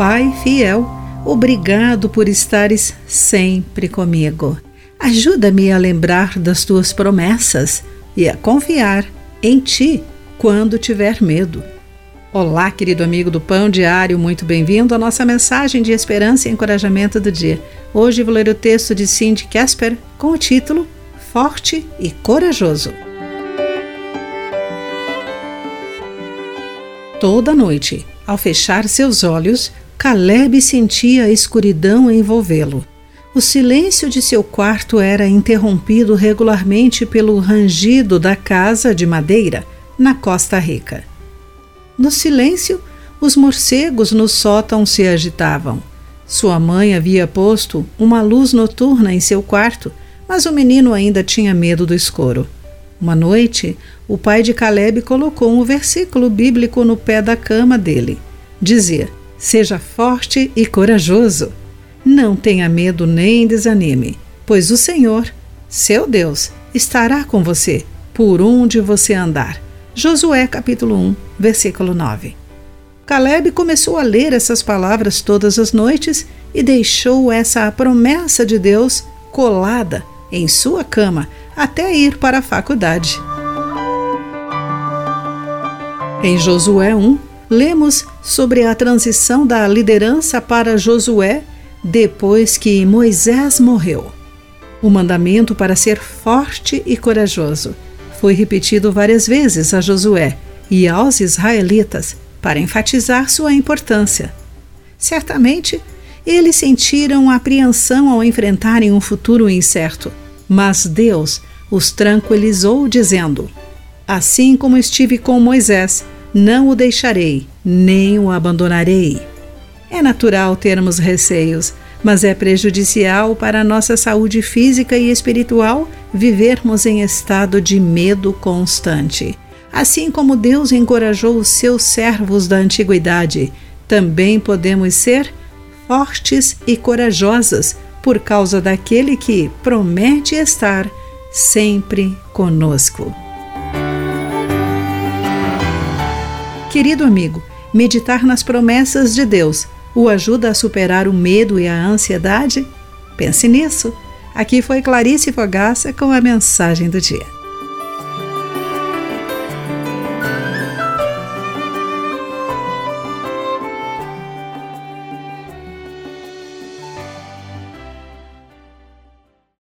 Pai fiel, obrigado por estares sempre comigo. Ajuda-me a lembrar das tuas promessas e a confiar em ti quando tiver medo. Olá, querido amigo do Pão Diário, muito bem-vindo à nossa mensagem de esperança e encorajamento do dia. Hoje vou ler o texto de Cindy Casper com o título Forte e Corajoso. Toda noite, ao fechar seus olhos, Caleb sentia a escuridão envolvê-lo. O silêncio de seu quarto era interrompido regularmente pelo rangido da casa de madeira na Costa Rica. No silêncio, os morcegos no sótão se agitavam. Sua mãe havia posto uma luz noturna em seu quarto, mas o menino ainda tinha medo do escuro. Uma noite, o pai de Caleb colocou um versículo bíblico no pé da cama dele. Dizia: Seja forte e corajoso. Não tenha medo nem desanime, pois o Senhor, seu Deus, estará com você por onde você andar. Josué capítulo 1, versículo 9. Caleb começou a ler essas palavras todas as noites e deixou essa promessa de Deus colada em sua cama até ir para a faculdade. Em Josué 1, lemos sobre a transição da liderança para Josué depois que Moisés morreu. O mandamento para ser forte e corajoso foi repetido várias vezes a Josué e aos israelitas para enfatizar sua importância. Certamente, eles sentiram apreensão ao enfrentarem um futuro incerto, mas Deus os tranquilizou, dizendo: Assim como estive com Moisés, não o deixarei, nem o abandonarei. É natural termos receios, mas é prejudicial para a nossa saúde física e espiritual vivermos em estado de medo constante. Assim como Deus encorajou os seus servos da antiguidade, também podemos ser fortes e corajosas por causa daquele que promete estar sempre conosco. Querido amigo, meditar nas promessas de Deus o ajuda a superar o medo e a ansiedade? Pense nisso. Aqui foi Clarice Fogaça com a mensagem do dia.